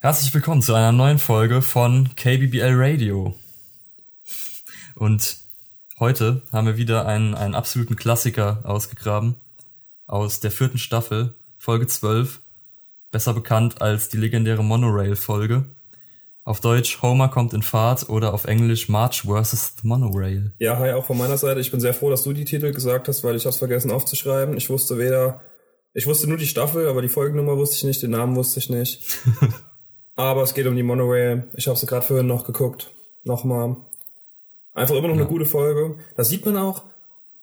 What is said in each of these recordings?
Herzlich willkommen zu einer neuen Folge von KBBL Radio. Und heute haben wir wieder einen, einen absoluten Klassiker ausgegraben aus der vierten Staffel, Folge 12, besser bekannt als die legendäre Monorail-Folge. Auf Deutsch Homer kommt in Fahrt oder auf Englisch March vs. The Monorail. Ja, hi, auch von meiner Seite. Ich bin sehr froh, dass du die Titel gesagt hast, weil ich hab's vergessen aufzuschreiben. Ich wusste weder, ich wusste nur die Staffel, aber die Folgennummer wusste ich nicht, den Namen wusste ich nicht. aber es geht um die Monorail. Ich habe sie gerade vorhin noch geguckt. Nochmal. Einfach immer noch ja. eine gute Folge. Da sieht man auch,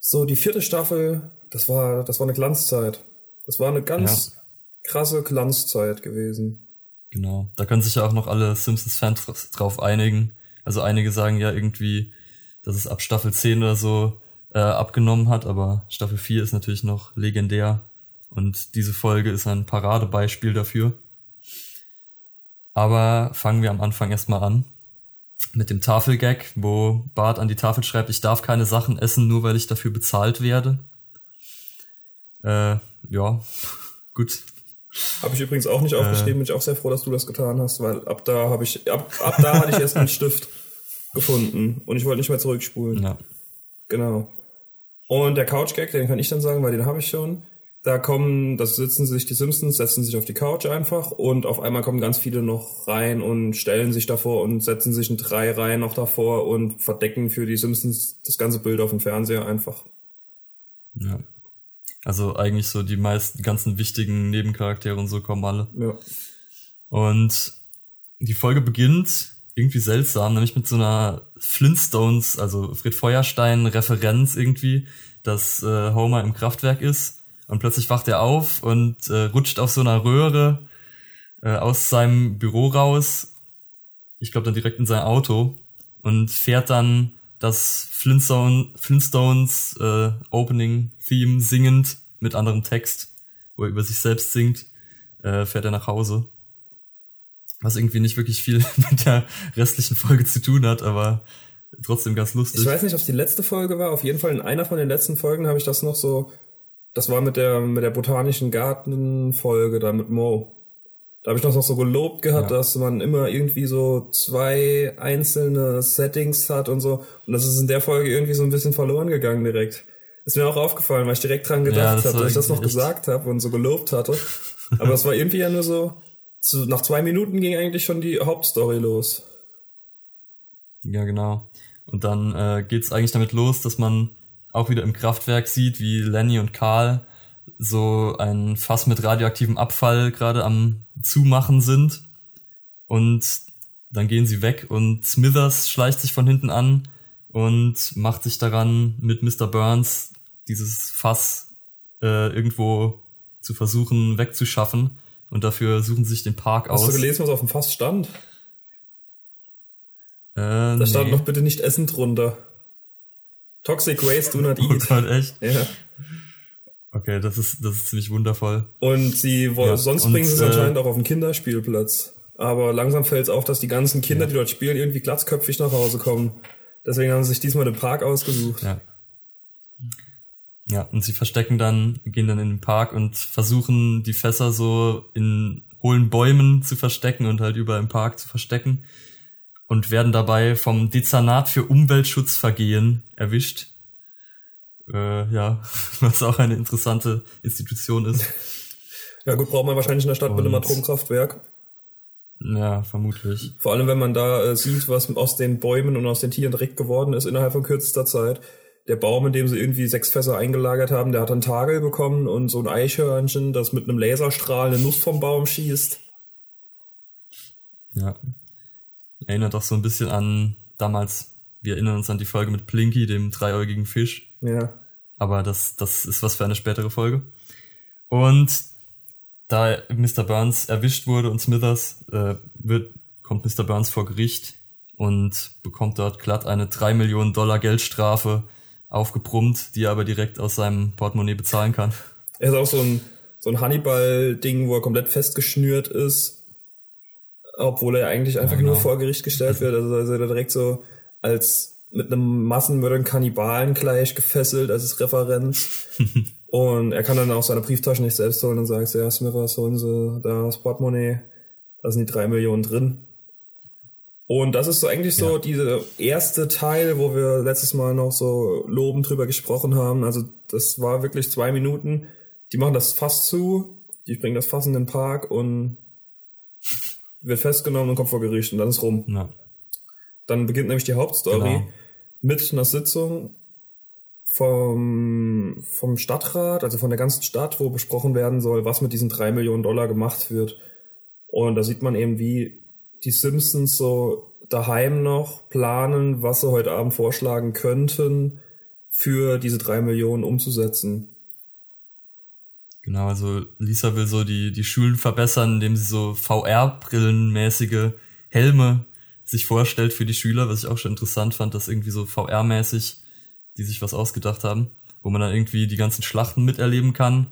so die vierte Staffel, das war, das war eine Glanzzeit. Das war eine ganz ja. krasse Glanzzeit gewesen. Genau. Da können sich ja auch noch alle Simpsons-Fans drauf einigen. Also einige sagen ja irgendwie, dass es ab Staffel 10 oder so äh, abgenommen hat, aber Staffel 4 ist natürlich noch legendär. Und diese Folge ist ein Paradebeispiel dafür. Aber fangen wir am Anfang erstmal an. Mit dem Tafelgag, wo Bart an die Tafel schreibt, ich darf keine Sachen essen, nur weil ich dafür bezahlt werde. Äh, ja, gut, habe ich übrigens auch nicht aufgeschrieben, bin ich auch sehr froh, dass du das getan hast, weil ab da habe ich, ab, ab da hatte ich erst einen Stift gefunden und ich wollte nicht mehr zurückspulen. Ja. Genau. Und der Couch-Gag, den kann ich dann sagen, weil den habe ich schon. Da kommen, da sitzen sich die Simpsons, setzen sich auf die Couch einfach und auf einmal kommen ganz viele noch rein und stellen sich davor und setzen sich in drei Reihen noch davor und verdecken für die Simpsons das ganze Bild auf dem Fernseher einfach. Ja. Also eigentlich so die meisten, ganzen wichtigen Nebencharaktere und so kommen alle. Ja. Und die Folge beginnt irgendwie seltsam, nämlich mit so einer Flintstones, also Fred Feuerstein-Referenz irgendwie, dass äh, Homer im Kraftwerk ist und plötzlich wacht er auf und äh, rutscht auf so einer Röhre äh, aus seinem Büro raus. Ich glaube dann direkt in sein Auto und fährt dann das Flintstone, Flintstones äh, Opening Theme singend mit anderem Text, wo er über sich selbst singt, äh, fährt er nach Hause. Was irgendwie nicht wirklich viel mit der restlichen Folge zu tun hat, aber trotzdem ganz lustig. Ich weiß nicht, ob es die letzte Folge war. Auf jeden Fall in einer von den letzten Folgen habe ich das noch so. Das war mit der mit der botanischen Garten Folge da mit Mo. Da habe ich das noch so gelobt gehabt, ja. dass man immer irgendwie so zwei einzelne Settings hat und so. Und das ist in der Folge irgendwie so ein bisschen verloren gegangen direkt. Ist mir auch aufgefallen, weil ich direkt dran gedacht ja, habe, dass ich das noch gesagt habe und so gelobt hatte. Aber das war irgendwie ja nur so, zu, nach zwei Minuten ging eigentlich schon die Hauptstory los. Ja, genau. Und dann äh, geht's eigentlich damit los, dass man auch wieder im Kraftwerk sieht, wie Lenny und Karl so ein Fass mit radioaktivem Abfall gerade am Zumachen sind. Und dann gehen sie weg und Smithers schleicht sich von hinten an und macht sich daran, mit Mr. Burns dieses Fass äh, irgendwo zu versuchen wegzuschaffen. Und dafür suchen sie sich den Park Hast aus. Hast du gelesen, was auf dem Fass stand? Äh, da stand nee. noch bitte nicht Essen drunter. Toxic Waste do not eat. Oh Gott, echt? Ja. Okay, das ist, das ist ziemlich wundervoll. Und sie, ja, sonst und, bringen sie es äh, anscheinend auch auf den Kinderspielplatz. Aber langsam fällt es auf, dass die ganzen Kinder, ja. die dort spielen, irgendwie glatzköpfig nach Hause kommen. Deswegen haben sie sich diesmal den Park ausgesucht. Ja. Ja, und sie verstecken dann, gehen dann in den Park und versuchen die Fässer so in hohlen Bäumen zu verstecken und halt überall im Park zu verstecken und werden dabei vom Dezernat für Umweltschutzvergehen erwischt äh, ja, was auch eine interessante Institution ist. Ja gut, braucht man wahrscheinlich in der Stadt und, mit einem Atomkraftwerk. Ja, vermutlich. Vor allem, wenn man da äh, sieht, was aus den Bäumen und aus den Tieren direkt geworden ist innerhalb von kürzester Zeit. Der Baum, in dem sie irgendwie sechs Fässer eingelagert haben, der hat einen Tagel bekommen und so ein Eichhörnchen, das mit einem Laserstrahl eine Nuss vom Baum schießt. Ja. Erinnert auch so ein bisschen an damals, wir erinnern uns an die Folge mit Plinky, dem dreiäugigen Fisch. Ja. Aber das, das ist was für eine spätere Folge. Und da Mr. Burns erwischt wurde und Smithers, äh, wird, kommt Mr. Burns vor Gericht und bekommt dort glatt eine 3 Millionen Dollar Geldstrafe aufgebrummt, die er aber direkt aus seinem Portemonnaie bezahlen kann. Er ist auch so ein, so ein Hannibal-Ding, wo er komplett festgeschnürt ist, obwohl er eigentlich einfach ja, genau. nur vor Gericht gestellt wird. Also, also er direkt so als mit einem Massenmörder Kannibalen gleich gefesselt als Referenz. und er kann dann auch seine Brieftasche nicht selbst holen und sagt, ja, Smithers, holen Sie da das Portemonnaie. Da sind die drei Millionen drin. Und das ist so eigentlich so ja. dieser erste Teil, wo wir letztes Mal noch so lobend drüber gesprochen haben. Also das war wirklich zwei Minuten. Die machen das Fass zu, die bringen das Fass in den Park und wird festgenommen und kommt vor Gericht und dann ist rum. Ja. Dann beginnt nämlich die Hauptstory genau. mit einer Sitzung vom, vom Stadtrat, also von der ganzen Stadt, wo besprochen werden soll, was mit diesen drei Millionen Dollar gemacht wird. Und da sieht man eben, wie die Simpsons so daheim noch planen, was sie heute Abend vorschlagen könnten, für diese drei Millionen umzusetzen. Genau, also Lisa will so die, die Schulen verbessern, indem sie so VR-Brillenmäßige Helme sich vorstellt für die Schüler, was ich auch schon interessant fand, dass irgendwie so VR-mäßig die sich was ausgedacht haben, wo man dann irgendwie die ganzen Schlachten miterleben kann,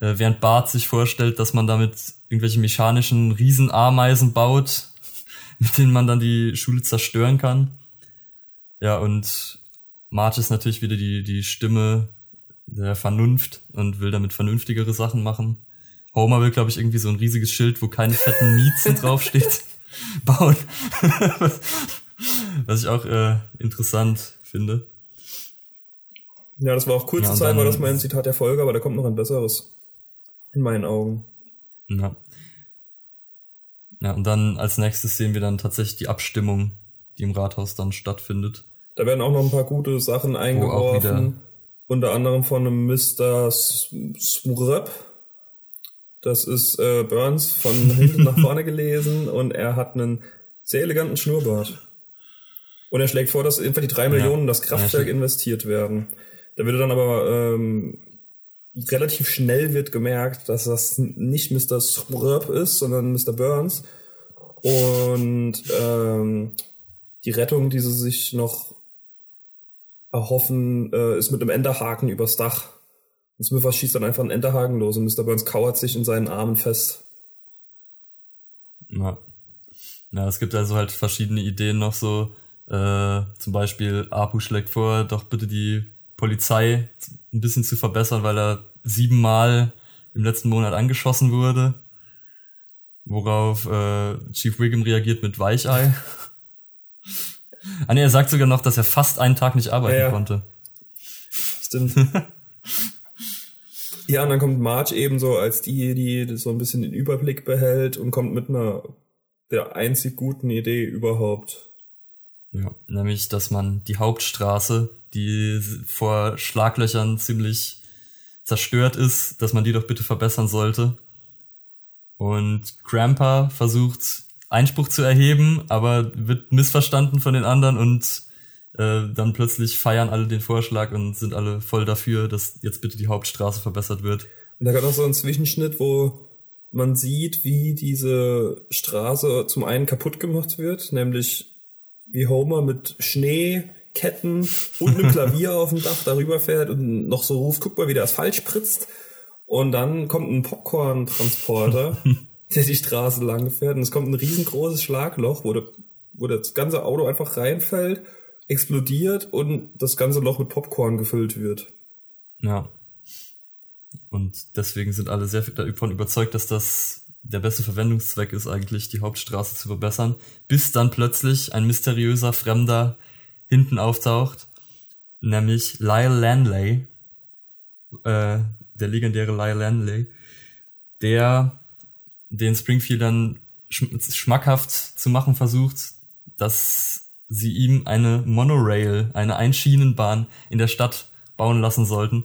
äh, während Bart sich vorstellt, dass man damit irgendwelche mechanischen Riesenameisen baut, mit denen man dann die Schule zerstören kann. Ja, und Marge ist natürlich wieder die, die Stimme der Vernunft und will damit vernünftigere Sachen machen. Homer will, glaube ich, irgendwie so ein riesiges Schild, wo keine fetten Miezen draufsteht, bauen. was, ich auch äh, interessant finde. Ja, das war auch kurze ja, Zeit, war das mein Zitat der Folge, aber da kommt noch ein besseres. In meinen Augen. Ja. Ja, und dann als nächstes sehen wir dann tatsächlich die Abstimmung, die im Rathaus dann stattfindet. Da werden auch noch ein paar gute Sachen eingeworfen. Unter anderem von einem Mr. Smurp. Das ist äh, Burns von hinten nach vorne gelesen und er hat einen sehr eleganten Schnurrbart. Und er schlägt vor, dass einfach die drei Millionen in das Kraftwerk ja, investiert werden. Da wird dann aber ähm, relativ schnell wird gemerkt, dass das nicht Mr. Scrub ist, sondern Mr. Burns. Und ähm, die Rettung, die sie sich noch erhoffen, äh, ist mit einem Enderhaken übers Dach. Und Smithers schießt dann einfach einen Enderhaken los und Mr. Burns kauert sich in seinen Armen fest. Ja. Ja, es gibt also halt verschiedene Ideen noch so. Äh, zum Beispiel Apu schlägt vor, doch bitte die Polizei ein bisschen zu verbessern, weil er siebenmal im letzten Monat angeschossen wurde. Worauf äh, Chief Wiggum reagiert mit Weichei. ah nee, er sagt sogar noch, dass er fast einen Tag nicht arbeiten ja, ja. konnte. Stimmt. ja, und dann kommt Marge ebenso als die, die so ein bisschen den Überblick behält und kommt mit einer der einzig guten Idee überhaupt. Ja, nämlich, dass man die Hauptstraße die vor Schlaglöchern ziemlich zerstört ist, dass man die doch bitte verbessern sollte. Und Grandpa versucht Einspruch zu erheben, aber wird missverstanden von den anderen und äh, dann plötzlich feiern alle den Vorschlag und sind alle voll dafür, dass jetzt bitte die Hauptstraße verbessert wird. Und da gab es so einen Zwischenschnitt, wo man sieht, wie diese Straße zum einen kaputt gemacht wird, nämlich wie Homer mit Schnee Ketten und einem Klavier auf dem Dach darüber fährt und noch so ruft, guck mal, wie der Asphalt spritzt. Und dann kommt ein Popcorn-Transporter, der die Straße lang fährt und es kommt ein riesengroßes Schlagloch, wo, der, wo das ganze Auto einfach reinfällt, explodiert und das ganze Loch mit Popcorn gefüllt wird. Ja. Und deswegen sind alle sehr davon überzeugt, dass das der beste Verwendungszweck ist eigentlich, die Hauptstraße zu verbessern, bis dann plötzlich ein mysteriöser Fremder hinten auftaucht, nämlich Lyle Lanley, äh, der legendäre Lyle Lanley, der den Springfieldern schmackhaft zu machen versucht, dass sie ihm eine Monorail, eine Einschienenbahn in der Stadt bauen lassen sollten.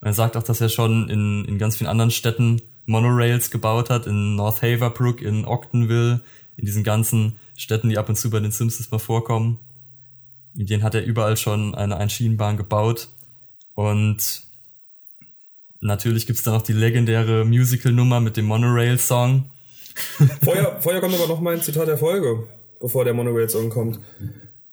er sagt auch, dass er schon in, in ganz vielen anderen Städten Monorails gebaut hat, in North Haverbrook, in Octonville, in diesen ganzen Städten, die ab und zu bei den Simpsons mal vorkommen. Den hat er überall schon eine Einschienenbahn gebaut. Und natürlich gibt's da noch die legendäre Musical-Nummer mit dem Monorail-Song. Vorher, vorher kommt aber noch mal ein Zitat der Folge, bevor der Monorail-Song kommt.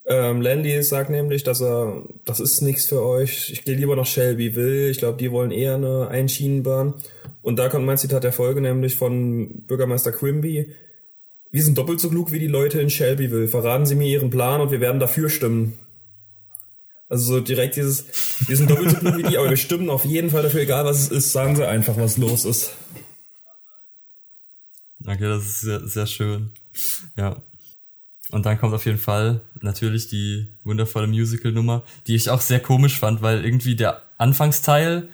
Ähm, Landy sagt nämlich, dass er, das ist nichts für euch. Ich gehe lieber nach Shelbyville. Ich glaube, die wollen eher eine Einschienenbahn. Und da kommt mein Zitat der Folge nämlich von Bürgermeister Quimby. Wir sind doppelt so klug wie die Leute in Shelbyville. Verraten Sie mir Ihren Plan und wir werden dafür stimmen. Also so direkt dieses, wir sind doppelt so klug wie die, aber wir stimmen auf jeden Fall dafür, egal was es ist, sagen Sie einfach, was los ist. Okay, das ist sehr, sehr schön. Ja. Und dann kommt auf jeden Fall natürlich die wundervolle Musical-Nummer, die ich auch sehr komisch fand, weil irgendwie der Anfangsteil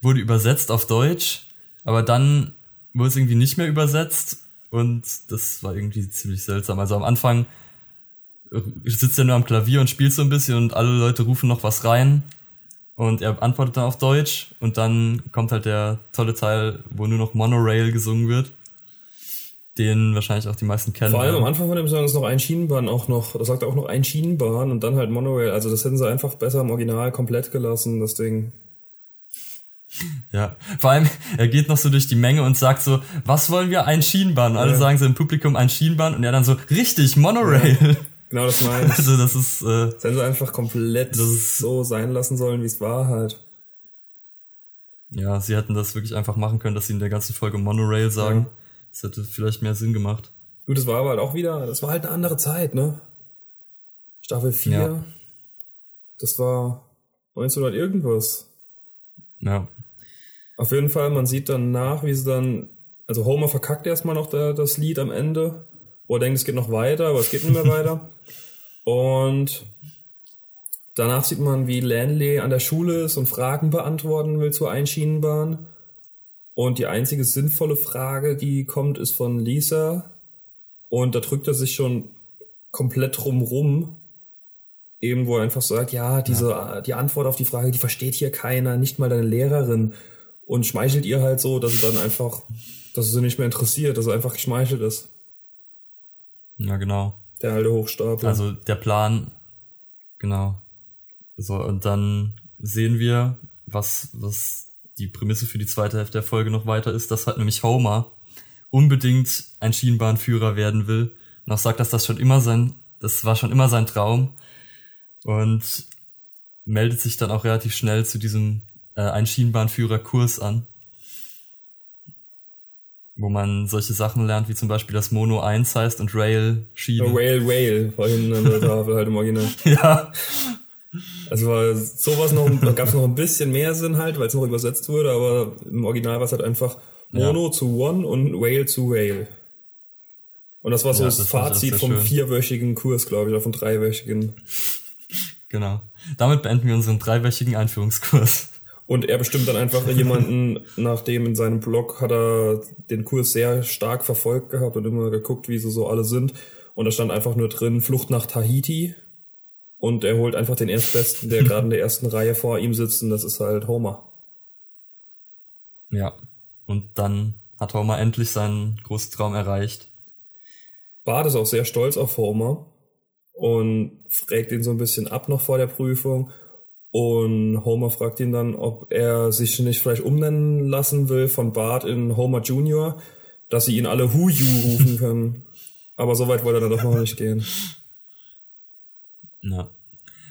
wurde übersetzt auf Deutsch, aber dann wurde es irgendwie nicht mehr übersetzt und das war irgendwie ziemlich seltsam. Also am Anfang sitzt er nur am Klavier und spielt so ein bisschen und alle Leute rufen noch was rein und er antwortet dann auf Deutsch und dann kommt halt der tolle Teil, wo nur noch Monorail gesungen wird den wahrscheinlich auch die meisten kennen. Vor allem am Anfang von dem Song ist noch ein Schienenbahn auch noch, das sagt auch noch ein Schienenbahn und dann halt Monorail. Also das hätten sie einfach besser im Original komplett gelassen, das Ding. Ja, vor allem, er geht noch so durch die Menge und sagt so, was wollen wir? Ein Schienenbahn. Und alle ja. sagen so im Publikum ein Schienenbahn und er dann so, richtig, Monorail. Ja, genau, das meine ich. Also das ist, äh, das hätten sie einfach komplett das ist, so sein lassen sollen, wie es war halt. Ja, sie hätten das wirklich einfach machen können, dass sie in der ganzen Folge Monorail sagen. Ja. Das hätte vielleicht mehr Sinn gemacht. Gut, das war aber halt auch wieder, das war halt eine andere Zeit, ne? Staffel 4. Ja. Das war 1900 irgendwas. Ja. Auf jeden Fall, man sieht dann nach, wie sie dann, also Homer verkackt erstmal noch der, das Lied am Ende, wo er denkt, es geht noch weiter, aber es geht nicht mehr weiter. Und danach sieht man, wie Lanley an der Schule ist und Fragen beantworten will zur Einschienenbahn. Und die einzige sinnvolle Frage, die kommt, ist von Lisa. Und da drückt er sich schon komplett drumrum. Eben, wo er einfach sagt, ja, diese, ja. die Antwort auf die Frage, die versteht hier keiner, nicht mal deine Lehrerin. Und schmeichelt ihr halt so, dass sie dann einfach, dass sie nicht mehr interessiert, dass er einfach geschmeichelt ist. Ja, genau. Der alte Hochstapel. Also der Plan, genau. So, und dann sehen wir, was, was die Prämisse für die zweite Hälfte der Folge noch weiter ist, dass halt nämlich Homer unbedingt ein Schienenbahnführer werden will. Und auch sagt, dass das schon immer sein, das war schon immer sein Traum. Und meldet sich dann auch relativ schnell zu diesem äh, ein Schienenbahnführer-Kurs an. Wo man solche Sachen lernt, wie zum Beispiel das Mono 1 heißt und Rail Schiene. Rail, Rail, vorhin an der Tafel halt im Original. ja. Also war sowas noch, da gab es noch ein bisschen mehr Sinn halt, weil es noch übersetzt wurde, aber im Original war es halt einfach Mono ja. zu One und Whale zu Whale. Und das war so ja, das, das Fazit vom schön. vierwöchigen Kurs, glaube ich, oder vom dreiwöchigen. Genau. Damit beenden wir unseren dreiwöchigen Einführungskurs. Und er bestimmt dann einfach jemanden, nachdem in seinem Blog hat er den Kurs sehr stark verfolgt gehabt und immer geguckt, wie sie so alle sind. Und da stand einfach nur drin, Flucht nach Tahiti. Und er holt einfach den Erstbesten, der gerade in der ersten Reihe vor ihm sitzt, und das ist halt Homer. Ja. Und dann hat Homer endlich seinen großen Traum erreicht. Bart ist auch sehr stolz auf Homer und fragt ihn so ein bisschen ab noch vor der Prüfung. Und Homer fragt ihn dann, ob er sich nicht vielleicht umnennen lassen will von Bart in Homer Junior, dass sie ihn alle Huju rufen können. Aber so weit wollte er dann doch noch nicht gehen. Ja.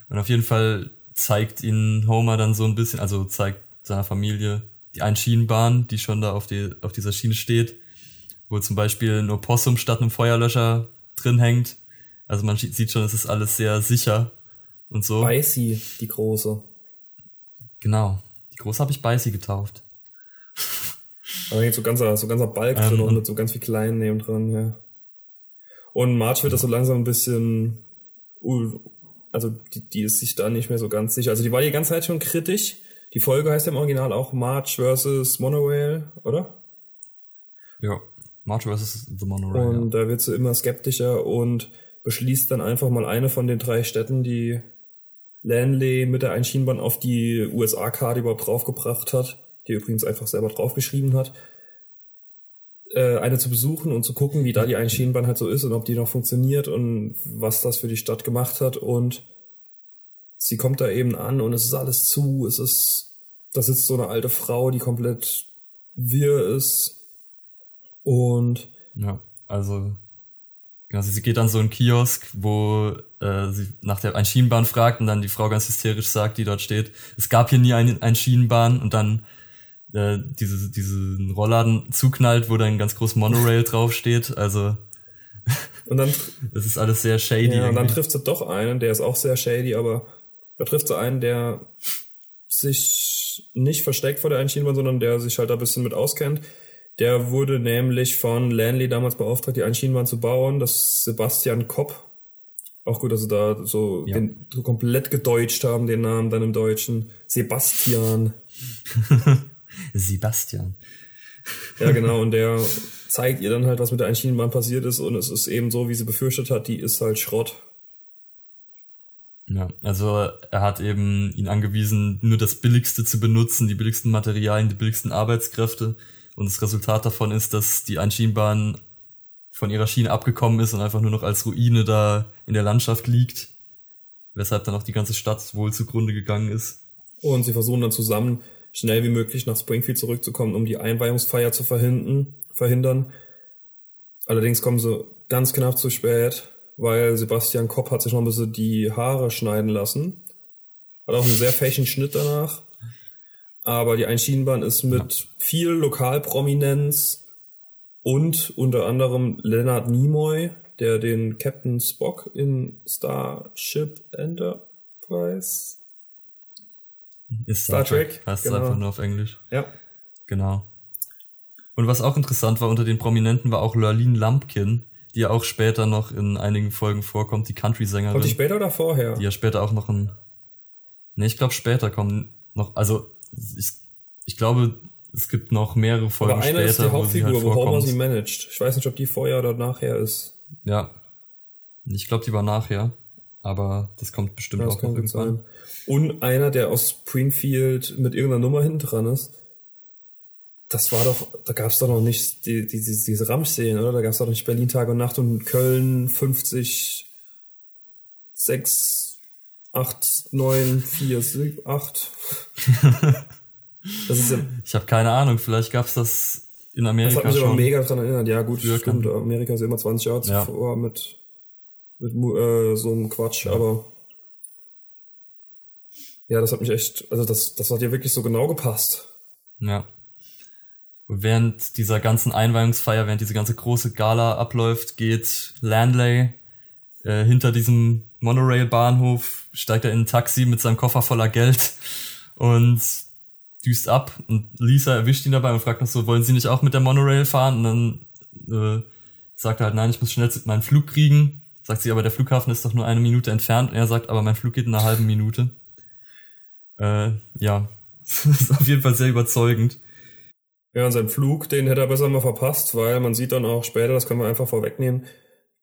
Und auf jeden Fall zeigt ihnen Homer dann so ein bisschen, also zeigt seiner Familie die Einschienenbahn, die schon da auf, die, auf dieser Schiene steht, wo zum Beispiel ein Opossum statt einem Feuerlöscher drin hängt. Also man sieht schon, es ist alles sehr sicher und so. Beißi, die große. Genau. Die große habe ich Beißi getauft. Aber hängt so ganzer, so ganzer Balk ähm, drin und mit so ganz viel kleinen neben dran, ja. Und March wird das so langsam ein bisschen also die, die ist sich da nicht mehr so ganz sicher. Also die war die ganze Zeit schon kritisch. Die Folge heißt ja im Original auch March vs. Monorail, oder? Ja, March vs. The Monorail. Und ja. da wird sie immer skeptischer und beschließt dann einfach mal eine von den drei Städten, die Lanley mit der Einschienbahn auf die USA-Karte überhaupt draufgebracht hat, die übrigens einfach selber draufgeschrieben hat, äh, eine zu besuchen und zu gucken, wie da die Einschienenbahn halt so ist und ob die noch funktioniert und was das für die Stadt gemacht hat. Und sie kommt da eben an und es ist alles zu. Es ist, da sitzt so eine alte Frau, die komplett wirr ist. Und ja, also also sie geht an so einen Kiosk, wo äh, sie nach der Einschienenbahn fragt und dann die Frau ganz hysterisch sagt, die dort steht, es gab hier nie eine Einschienenbahn und dann äh, diese, diesen Rollladen zuknallt, wo dann ganz groß Monorail draufsteht. Also und dann das ist alles sehr shady. Ja, und dann trifft sie doch einen, der ist auch sehr shady, aber da trifft sie einen, der sich nicht versteckt vor der Einschienenbahn, sondern der sich halt da ein bisschen mit auskennt. Der wurde nämlich von Lanley damals beauftragt, die Einschienenbahn zu bauen. Das Sebastian Kopp. Auch gut, dass sie da so, ja. den, so komplett gedeutscht haben, den Namen dann im Deutschen. Sebastian. Sebastian. Ja, genau. Und der zeigt ihr dann halt, was mit der Einschienenbahn passiert ist. Und es ist eben so, wie sie befürchtet hat, die ist halt Schrott. Ja, also er hat eben ihn angewiesen, nur das Billigste zu benutzen, die billigsten Materialien, die billigsten Arbeitskräfte. Und das Resultat davon ist, dass die Einschienenbahn von ihrer Schiene abgekommen ist und einfach nur noch als Ruine da in der Landschaft liegt. Weshalb dann auch die ganze Stadt wohl zugrunde gegangen ist. Und sie versuchen dann zusammen schnell wie möglich nach Springfield zurückzukommen, um die Einweihungsfeier zu verhindern. verhindern. Allerdings kommen sie ganz knapp zu spät, weil Sebastian Kopp hat sich noch ein bisschen die Haare schneiden lassen. Hat auch einen sehr fächen Schnitt danach. Aber die Einschienenbahn ist mit ja. viel Lokalprominenz und unter anderem Leonard Nimoy, der den Captain Spock in Starship Enterprise ist Star, Star Trek. Trek. Heißt genau. einfach nur auf Englisch. Ja. Genau. Und was auch interessant war unter den Prominenten war auch Lurleen Lumpkin, die ja auch später noch in einigen Folgen vorkommt, die Country-Sängerin. Kommt die später oder vorher? Die ja später auch noch ein. Ne, ich glaube später kommen noch. Also ich, ich glaube, es gibt noch mehrere Folgen Aber einer später, ist die Hauptfigur, wo, halt wo Homer sie managt. Ich weiß nicht, ob die vorher oder nachher ist. Ja. Ich glaube, die war nachher. Aber das kommt bestimmt ja, das auch noch irgendwann. Sein. Und einer, der aus Springfield mit irgendeiner Nummer hinten dran ist. Das war doch, da gab es doch noch nicht die, die, die, diese Ramsch-Szenen, oder? Da gab es doch nicht Berlin Tag und Nacht und Köln 50, 6, 8, 9, 4, 7, 8. Das ist ja, ich habe keine Ahnung, vielleicht gab's das in Amerika das hat mich schon. aber mega daran erinnert. Ja gut, Früher stimmt. Amerika ist immer 20 Jahre ja. zuvor mit, mit äh, so einem Quatsch, ja. aber ja, das hat mich echt, also das, das hat ja wirklich so genau gepasst. Ja. Während dieser ganzen Einweihungsfeier, während diese ganze große Gala abläuft, geht Landley äh, hinter diesem Monorail-Bahnhof, steigt er in ein Taxi mit seinem Koffer voller Geld und düst ab und Lisa erwischt ihn dabei und fragt noch so, wollen Sie nicht auch mit der Monorail fahren? Und dann äh, sagt er halt, nein, ich muss schnell meinen Flug kriegen. Sagt sie, aber der Flughafen ist doch nur eine Minute entfernt. Und er sagt, aber mein Flug geht in einer halben Minute. Äh, ja, das ist auf jeden Fall sehr überzeugend. Ja, und sein Flug, den hätte er besser mal verpasst, weil man sieht dann auch später, das können wir einfach vorwegnehmen,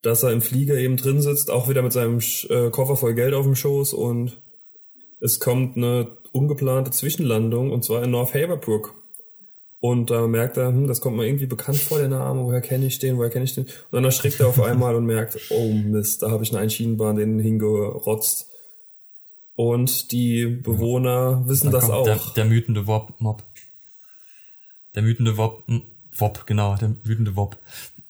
dass er im Flieger eben drin sitzt, auch wieder mit seinem äh, Koffer voll Geld auf dem Schoß und es kommt eine ungeplante Zwischenlandung und zwar in North Haverbrook. Und da merkt er, hm, das kommt mir irgendwie bekannt vor, der Name, woher kenne ich den, woher kenne ich den? Und dann erschrickt er auf einmal und merkt, oh Mist, da habe ich eine Einschienenbahn den hingerotzt. Und die Bewohner wissen da das auch. Der, der wütende Wop-Mob. Der wütende Wop, Wop, genau, der wütende Wop.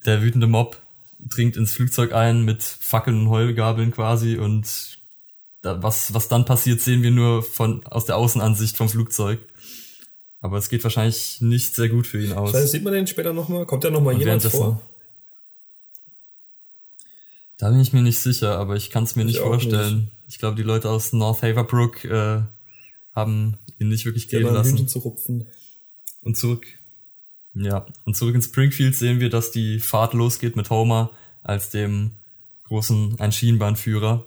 Der wütende Mob dringt ins Flugzeug ein mit Fackeln und Heulgabeln quasi und da, was, was dann passiert, sehen wir nur von, aus der Außenansicht vom Flugzeug. Aber es geht wahrscheinlich nicht sehr gut für ihn aus. Scheiße, sieht man den später nochmal? Kommt da nochmal jemand vor? Da bin ich mir nicht sicher, aber ich kann es mir ich nicht vorstellen. Nicht. Ich glaube, die Leute aus North Haverbrook äh, haben ihn nicht wirklich gehen lassen. zu rupfen. Und zurück. Ja, und zurück in Springfield sehen wir, dass die Fahrt losgeht mit Homer als dem großen Einschienenbahnführer.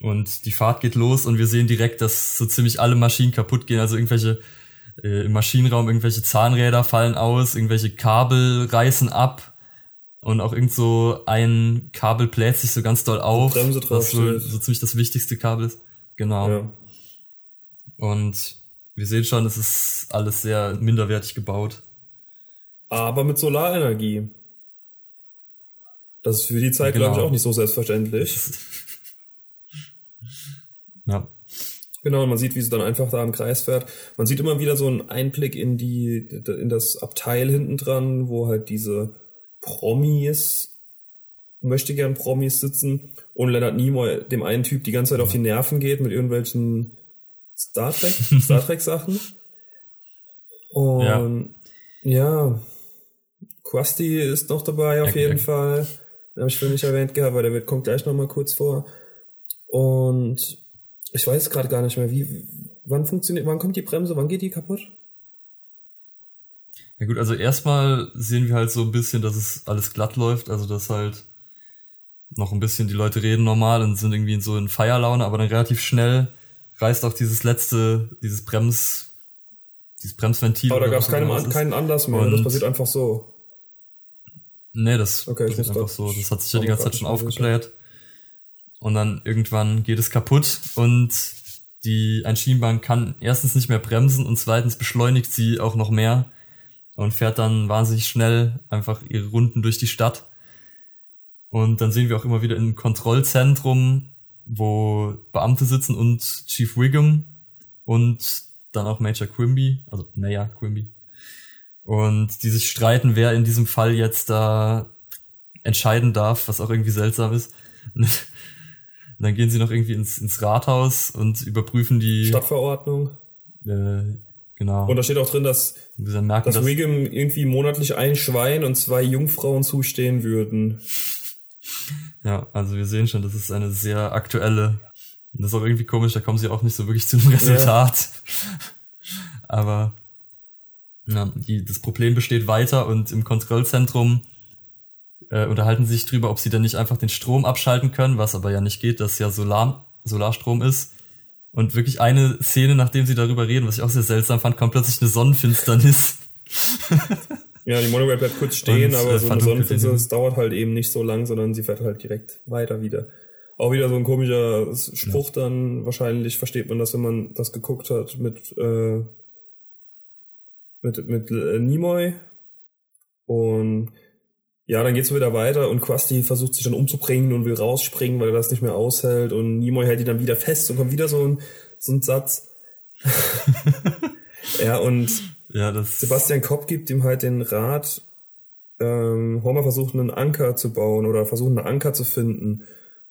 Und die Fahrt geht los und wir sehen direkt, dass so ziemlich alle Maschinen kaputt gehen. Also irgendwelche äh, im Maschinenraum, irgendwelche Zahnräder fallen aus, irgendwelche Kabel reißen ab und auch irgend so ein Kabel bläht sich so ganz doll auf. Bremse drauf was so, so ziemlich das wichtigste Kabel ist. Genau. Ja. Und wir sehen schon, es ist alles sehr minderwertig gebaut. Aber mit Solarenergie. Das ist für die Zeit, genau. glaube ich, auch nicht so selbstverständlich. Ja. Genau, und man sieht, wie sie dann einfach da im Kreis fährt. Man sieht immer wieder so einen Einblick in die, in das Abteil hinten dran, wo halt diese Promis, möchte gern Promis sitzen und Leonard Nimoy, dem einen Typ, die ganze Zeit auf die Nerven geht mit irgendwelchen Star Trek, Star Trek Sachen. Und ja, ja Krusty ist noch dabei auf jeden Fall. Den habe ich vorhin nicht erwähnt gehabt, weil der wird, kommt gleich nochmal kurz vor. Und ich weiß gerade gar nicht mehr, wie, wann funktioniert, wann kommt die Bremse, wann geht die kaputt? Ja gut, also erstmal sehen wir halt so ein bisschen, dass es alles glatt läuft, also dass halt noch ein bisschen die Leute reden normal und sind irgendwie so in Feierlaune, aber dann relativ schnell reißt auch dieses letzte, dieses Brems, dieses Bremsventil. Aber da gab es keinen, keinen Anlass mehr, und das passiert einfach so. Nee, das okay, passiert einfach so. Das hat sich ja die ganze Zeit schon aufgebläht. Und dann irgendwann geht es kaputt und die ein Schienenbahn kann erstens nicht mehr bremsen und zweitens beschleunigt sie auch noch mehr und fährt dann wahnsinnig schnell einfach ihre Runden durch die Stadt. Und dann sehen wir auch immer wieder im Kontrollzentrum, wo Beamte sitzen und Chief Wiggum und dann auch Major Quimby, also Mayor Quimby. Und die sich streiten, wer in diesem Fall jetzt da entscheiden darf, was auch irgendwie seltsam ist. Und dann gehen sie noch irgendwie ins, ins Rathaus und überprüfen die Stadtverordnung. Äh, genau. Und da steht auch drin, dass, merken, dass, dass Wiggum irgendwie monatlich ein Schwein und zwei Jungfrauen zustehen würden. Ja, also wir sehen schon, das ist eine sehr aktuelle. Und das ist auch irgendwie komisch, da kommen sie auch nicht so wirklich zu einem Resultat. Ja. Aber ja, die, das Problem besteht weiter und im Kontrollzentrum äh, unterhalten sich drüber, ob sie denn nicht einfach den Strom abschalten können, was aber ja nicht geht, dass ja Solar, Solarstrom ist. Und wirklich eine Szene, nachdem sie darüber reden, was ich auch sehr seltsam fand, kommt plötzlich eine Sonnenfinsternis. Ja, die Monorail bleibt kurz stehen, und, aber äh, so eine Sonnenfinsternis dauert halt eben nicht so lang, sondern sie fährt halt direkt weiter wieder. Auch wieder so ein komischer Spruch ja. dann, wahrscheinlich versteht man das, wenn man das geguckt hat mit, äh, mit, mit äh, Nimoy. Und ja, dann geht's wieder weiter und Krusty versucht sich dann umzubringen und will rausspringen, weil er das nicht mehr aushält und Nimoy hält ihn dann wieder fest und kommt wieder so ein, so ein Satz. ja, und ja, das Sebastian Kopp gibt ihm halt den Rat, ähm, Homer versucht einen Anker zu bauen oder versucht einen Anker zu finden.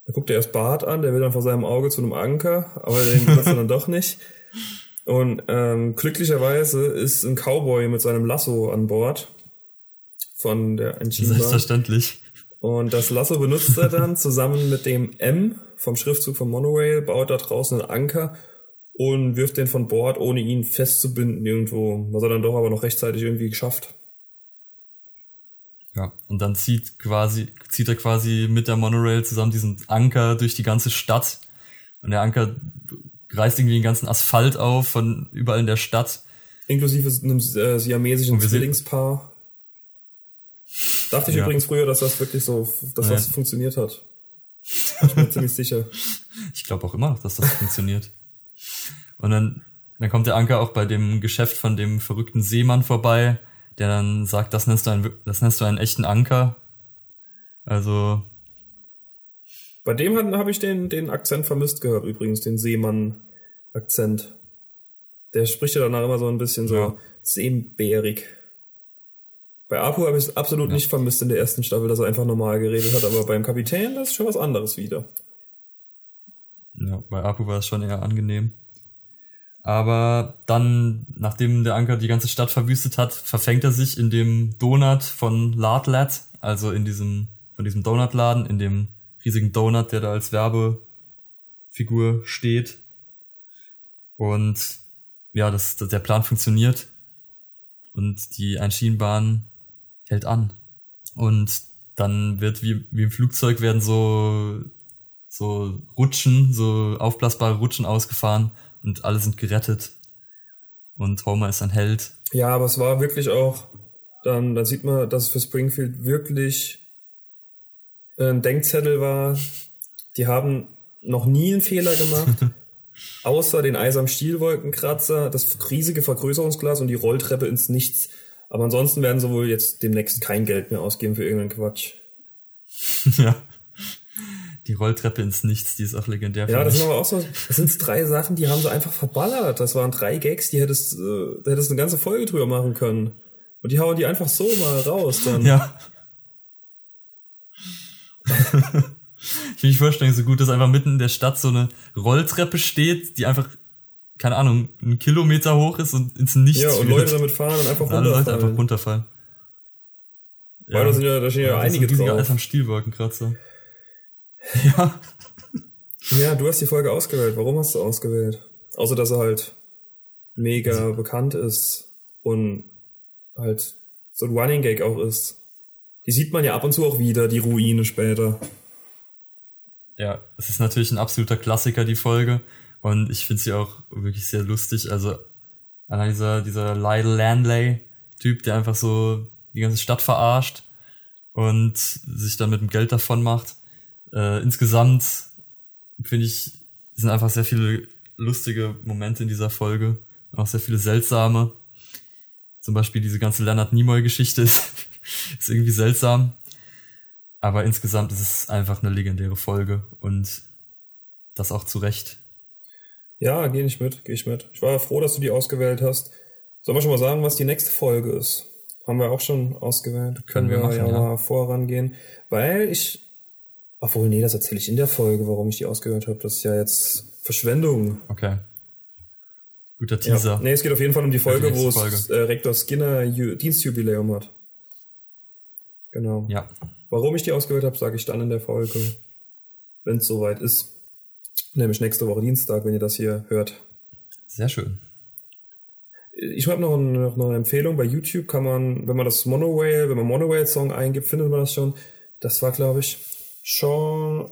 Da guckt er erst Bart an, der will dann vor seinem Auge zu einem Anker, aber den benutzt er dann doch nicht. Und ähm, glücklicherweise ist ein Cowboy mit seinem Lasso an Bord von der Enchima. Selbstverständlich. Und das Lasso benutzt er dann zusammen mit dem M vom Schriftzug von Monorail, baut da draußen einen Anker und wirft den von Bord, ohne ihn festzubinden irgendwo. Was er dann doch aber noch rechtzeitig irgendwie geschafft. Ja, und dann zieht quasi, zieht er quasi mit der Monorail zusammen diesen Anker durch die ganze Stadt. Und der Anker reißt irgendwie den ganzen Asphalt auf von überall in der Stadt. Inklusive einem äh, siamesischen Zwillingspaar. Dachte ich ja. übrigens früher, dass das wirklich so, dass ja. das funktioniert hat. Ich bin mir ziemlich sicher. Ich glaube auch immer noch, dass das funktioniert. Und dann, dann kommt der Anker auch bei dem Geschäft von dem verrückten Seemann vorbei, der dann sagt, das nennst du einen, das nennst du einen echten Anker. Also. Bei dem habe ich den, den Akzent vermisst gehört, übrigens, den Seemann-Akzent. Der spricht ja danach immer so ein bisschen so ja. seebärig. Bei Apu habe ich es absolut ja. nicht vermisst in der ersten Staffel, dass er einfach normal geredet hat, aber beim Kapitän, das ist schon was anderes wieder. Ja, bei Apu war es schon eher angenehm. Aber dann, nachdem der Anker die ganze Stadt verwüstet hat, verfängt er sich in dem Donut von Lardlat, also in diesem, von diesem Donutladen, in dem riesigen Donut, der da als Werbefigur steht. Und ja, das, das, der Plan funktioniert. Und die Einschienenbahn hält an. Und dann wird wie, wie im Flugzeug werden so, so Rutschen, so aufblasbare Rutschen ausgefahren und alle sind gerettet. Und Homer ist ein Held. Ja, aber es war wirklich auch, dann, dann sieht man, dass es für Springfield wirklich ein Denkzettel war. Die haben noch nie einen Fehler gemacht. außer den Eis am Stielwolkenkratzer, das riesige Vergrößerungsglas und die Rolltreppe ins Nichts. Aber ansonsten werden sie wohl jetzt demnächst kein Geld mehr ausgeben für irgendeinen Quatsch. ja die Rolltreppe ins Nichts, die ist auch legendär. Ja, das sind aber auch so, das sind drei Sachen, die haben sie einfach verballert. Das waren drei Gags, die hättest, äh, da hättest du eine ganze Folge drüber machen können. Und die hauen die einfach so mal raus dann. Ja. ich will mich vorstellen, so gut, dass einfach mitten in der Stadt so eine Rolltreppe steht, die einfach, keine Ahnung, einen Kilometer hoch ist und ins Nichts. Ja, und wird. Leute damit fahren und einfach runterfallen. Leute einfach runterfallen. Weil ja. da sind ja, da stehen ja, ja einige drauf. Eis am Stielwolkenkratzer. Ja. Ja, du hast die Folge ausgewählt. Warum hast du ausgewählt? Außer, dass er halt mega also, bekannt ist und halt so ein Running Gag auch ist. Die sieht man ja ab und zu auch wieder, die Ruine später. Ja, es ist natürlich ein absoluter Klassiker, die Folge. Und ich finde sie auch wirklich sehr lustig. Also allein dieser, dieser Lyle Landley-Typ, der einfach so die ganze Stadt verarscht und sich dann mit dem Geld davon macht. Äh, insgesamt finde ich, sind einfach sehr viele lustige Momente in dieser Folge. Auch sehr viele seltsame. Zum Beispiel diese ganze Leonard Nimoy-Geschichte ist, ist irgendwie seltsam. Aber insgesamt ist es einfach eine legendäre Folge und das auch zu Recht. Ja, geh ich mit, geh ich mit. Ich war froh, dass du die ausgewählt hast. Sollen wir schon mal sagen, was die nächste Folge ist? Haben wir auch schon ausgewählt. Können, Können wir, machen, ja, ja mal vorangehen. Weil ich, obwohl, nee, das erzähle ich in der Folge, warum ich die ausgewählt habe. Das ist ja jetzt Verschwendung. Okay. Guter Teaser. Ja. Nee, es geht auf jeden Fall um die Folge, die wo es äh, Rektor Skinner Ju Dienstjubiläum hat. Genau. Ja. Warum ich die ausgewählt habe, sage ich dann in der Folge, wenn es soweit ist. Nämlich nächste Woche Dienstag, wenn ihr das hier hört. Sehr schön. Ich habe noch, noch eine Empfehlung. Bei YouTube kann man, wenn man das Monowhale, wenn man Monowhale Song eingibt, findet man das schon. Das war, glaube ich, Sean,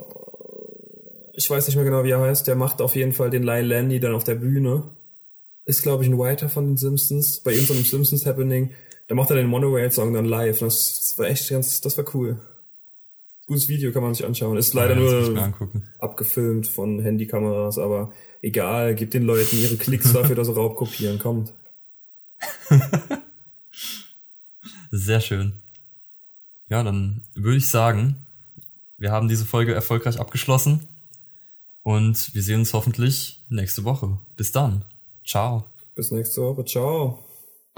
ich weiß nicht mehr genau, wie er heißt. Der macht auf jeden Fall den Lyle Landy dann auf der Bühne. Ist, glaube ich, ein Writer von den Simpsons. Bei irgendeinem Simpsons Happening. Da macht er den Monowhale Song dann live. Das war echt ganz, das war cool. Gutes Video kann man sich anschauen. Ist leider ja, nur abgefilmt von Handykameras, aber egal, gibt den Leuten ihre Klicks dafür, dass sie Raubkopieren. Kommt. Sehr schön. Ja, dann würde ich sagen, wir haben diese Folge erfolgreich abgeschlossen und wir sehen uns hoffentlich nächste Woche. Bis dann. Ciao. Bis nächste Woche. Ciao.